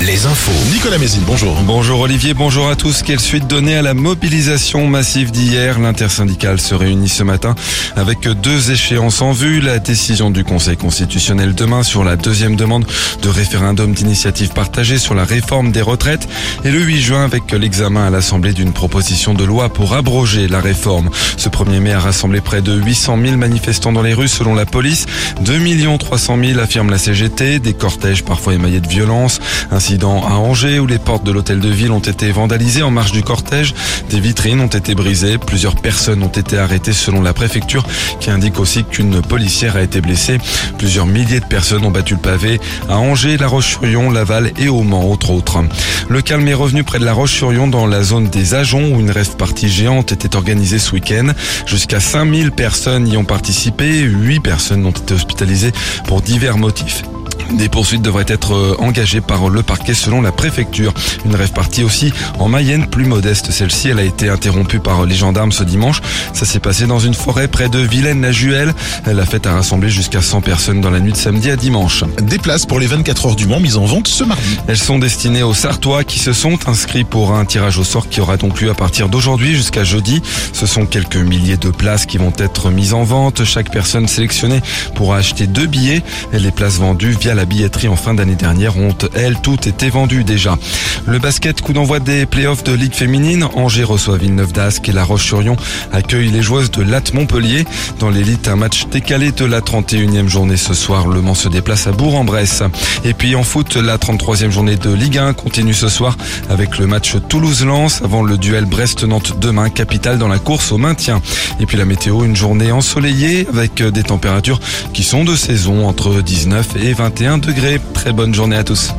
Les infos. Nicolas Mézine, bonjour. Bonjour Olivier, bonjour à tous. Quelle suite donnée à la mobilisation massive d'hier? L'intersyndicale se réunit ce matin avec deux échéances en vue. La décision du Conseil constitutionnel demain sur la deuxième demande de référendum d'initiative partagée sur la réforme des retraites et le 8 juin avec l'examen à l'Assemblée d'une proposition de loi pour abroger la réforme. Ce 1er mai a rassemblé près de 800 000 manifestants dans les rues selon la police. 2 300 000 affirme la CGT. Des cortèges parfois émaillés de violence. Incident à Angers où les portes de l'hôtel de ville ont été vandalisées en marge du cortège. Des vitrines ont été brisées. Plusieurs personnes ont été arrêtées selon la préfecture qui indique aussi qu'une policière a été blessée. Plusieurs milliers de personnes ont battu le pavé à Angers, La Roche-sur-Yon, Laval et au Mans, entre autres. Le calme est revenu près de La Roche-sur-Yon dans la zone des Ajoncs où une rêve partie géante était organisée ce week-end. Jusqu'à 5000 personnes y ont participé. 8 personnes ont été hospitalisées pour divers motifs. Des poursuites devraient être euh, engagées par le parquet selon la préfecture. Une rêve partie aussi en Mayenne, plus modeste. Celle-ci, elle a été interrompue par les gendarmes ce dimanche. Ça s'est passé dans une forêt près de Vilaine-la-Juelle. La fête a rassemblé jusqu'à 100 personnes dans la nuit de samedi à dimanche. Des places pour les 24 heures du Mans mises en vente ce mardi. Elles sont destinées aux Sartois qui se sont inscrits pour un tirage au sort qui aura donc lieu à partir d'aujourd'hui jusqu'à jeudi. Ce sont quelques milliers de places qui vont être mises en vente. Chaque personne sélectionnée pourra acheter deux billets. Les places vendues via la la billetterie en fin d'année dernière ont, elles, toutes été vendues déjà. Le basket, coup d'envoi des playoffs de Ligue féminine. Angers reçoit Villeneuve d'Ascq et La Roche-sur-Yon accueille les joueuses de Latte Montpellier. Dans l'élite, un match décalé de la 31e journée ce soir. Le Mans se déplace à Bourg-en-Bresse. Et puis en foot, la 33e journée de Ligue 1 continue ce soir avec le match Toulouse-Lens avant le duel Brest-Nantes demain, capitale dans la course au maintien. Et puis la météo, une journée ensoleillée avec des températures qui sont de saison entre 19 et 21 degrés. Très bonne journée à tous.